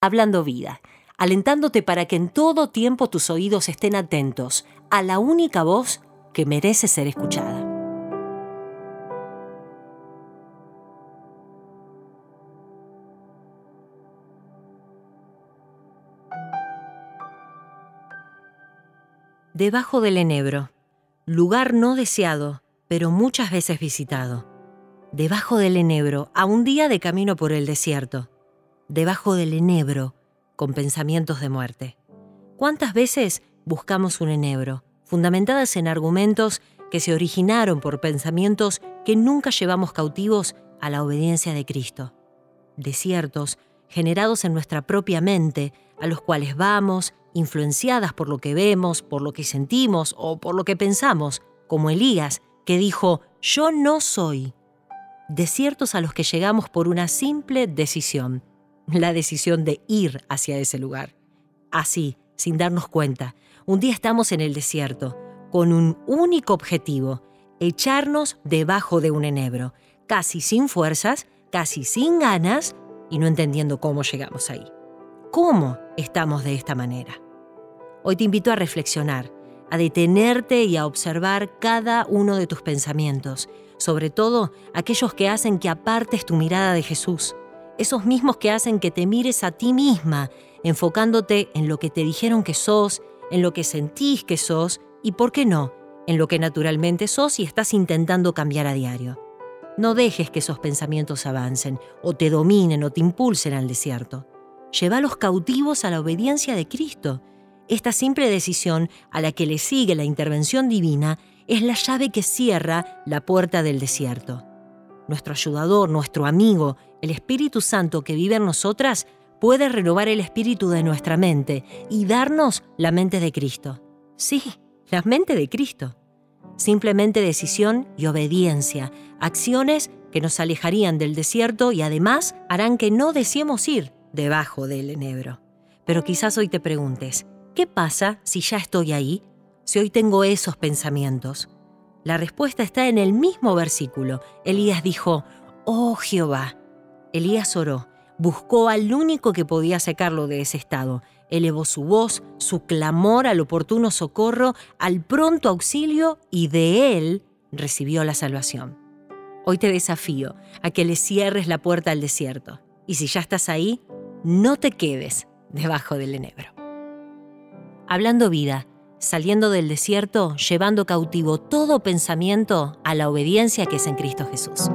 Hablando Vida, alentándote para que en todo tiempo tus oídos estén atentos a la única voz que merece ser escuchada. Debajo del enebro, lugar no deseado, pero muchas veces visitado. Debajo del enebro, a un día de camino por el desierto debajo del enebro con pensamientos de muerte. ¿Cuántas veces buscamos un enebro, fundamentadas en argumentos que se originaron por pensamientos que nunca llevamos cautivos a la obediencia de Cristo? Desiertos generados en nuestra propia mente, a los cuales vamos, influenciadas por lo que vemos, por lo que sentimos o por lo que pensamos, como Elías, que dijo, yo no soy. Desiertos a los que llegamos por una simple decisión, la decisión de ir hacia ese lugar. Así, sin darnos cuenta, un día estamos en el desierto, con un único objetivo, echarnos debajo de un enebro, casi sin fuerzas, casi sin ganas y no entendiendo cómo llegamos ahí. ¿Cómo estamos de esta manera? Hoy te invito a reflexionar, a detenerte y a observar cada uno de tus pensamientos, sobre todo aquellos que hacen que apartes tu mirada de Jesús esos mismos que hacen que te mires a ti misma, enfocándote en lo que te dijeron que sos, en lo que sentís que sos y, ¿por qué no?, en lo que naturalmente sos y estás intentando cambiar a diario. No dejes que esos pensamientos avancen, o te dominen o te impulsen al desierto. Lleva los cautivos a la obediencia de Cristo. Esta simple decisión a la que le sigue la intervención divina es la llave que cierra la puerta del desierto. Nuestro ayudador, nuestro amigo, el Espíritu Santo que vive en nosotras puede renovar el espíritu de nuestra mente y darnos la mente de Cristo. Sí, la mente de Cristo. Simplemente decisión y obediencia, acciones que nos alejarían del desierto y además harán que no deseemos ir debajo del enebro. Pero quizás hoy te preguntes, ¿qué pasa si ya estoy ahí? Si hoy tengo esos pensamientos. La respuesta está en el mismo versículo. Elías dijo, Oh Jehová, Elías oró, buscó al único que podía sacarlo de ese estado, elevó su voz, su clamor al oportuno socorro, al pronto auxilio y de él recibió la salvación. Hoy te desafío a que le cierres la puerta al desierto y si ya estás ahí, no te quedes debajo del enebro. Hablando vida, saliendo del desierto, llevando cautivo todo pensamiento a la obediencia que es en Cristo Jesús.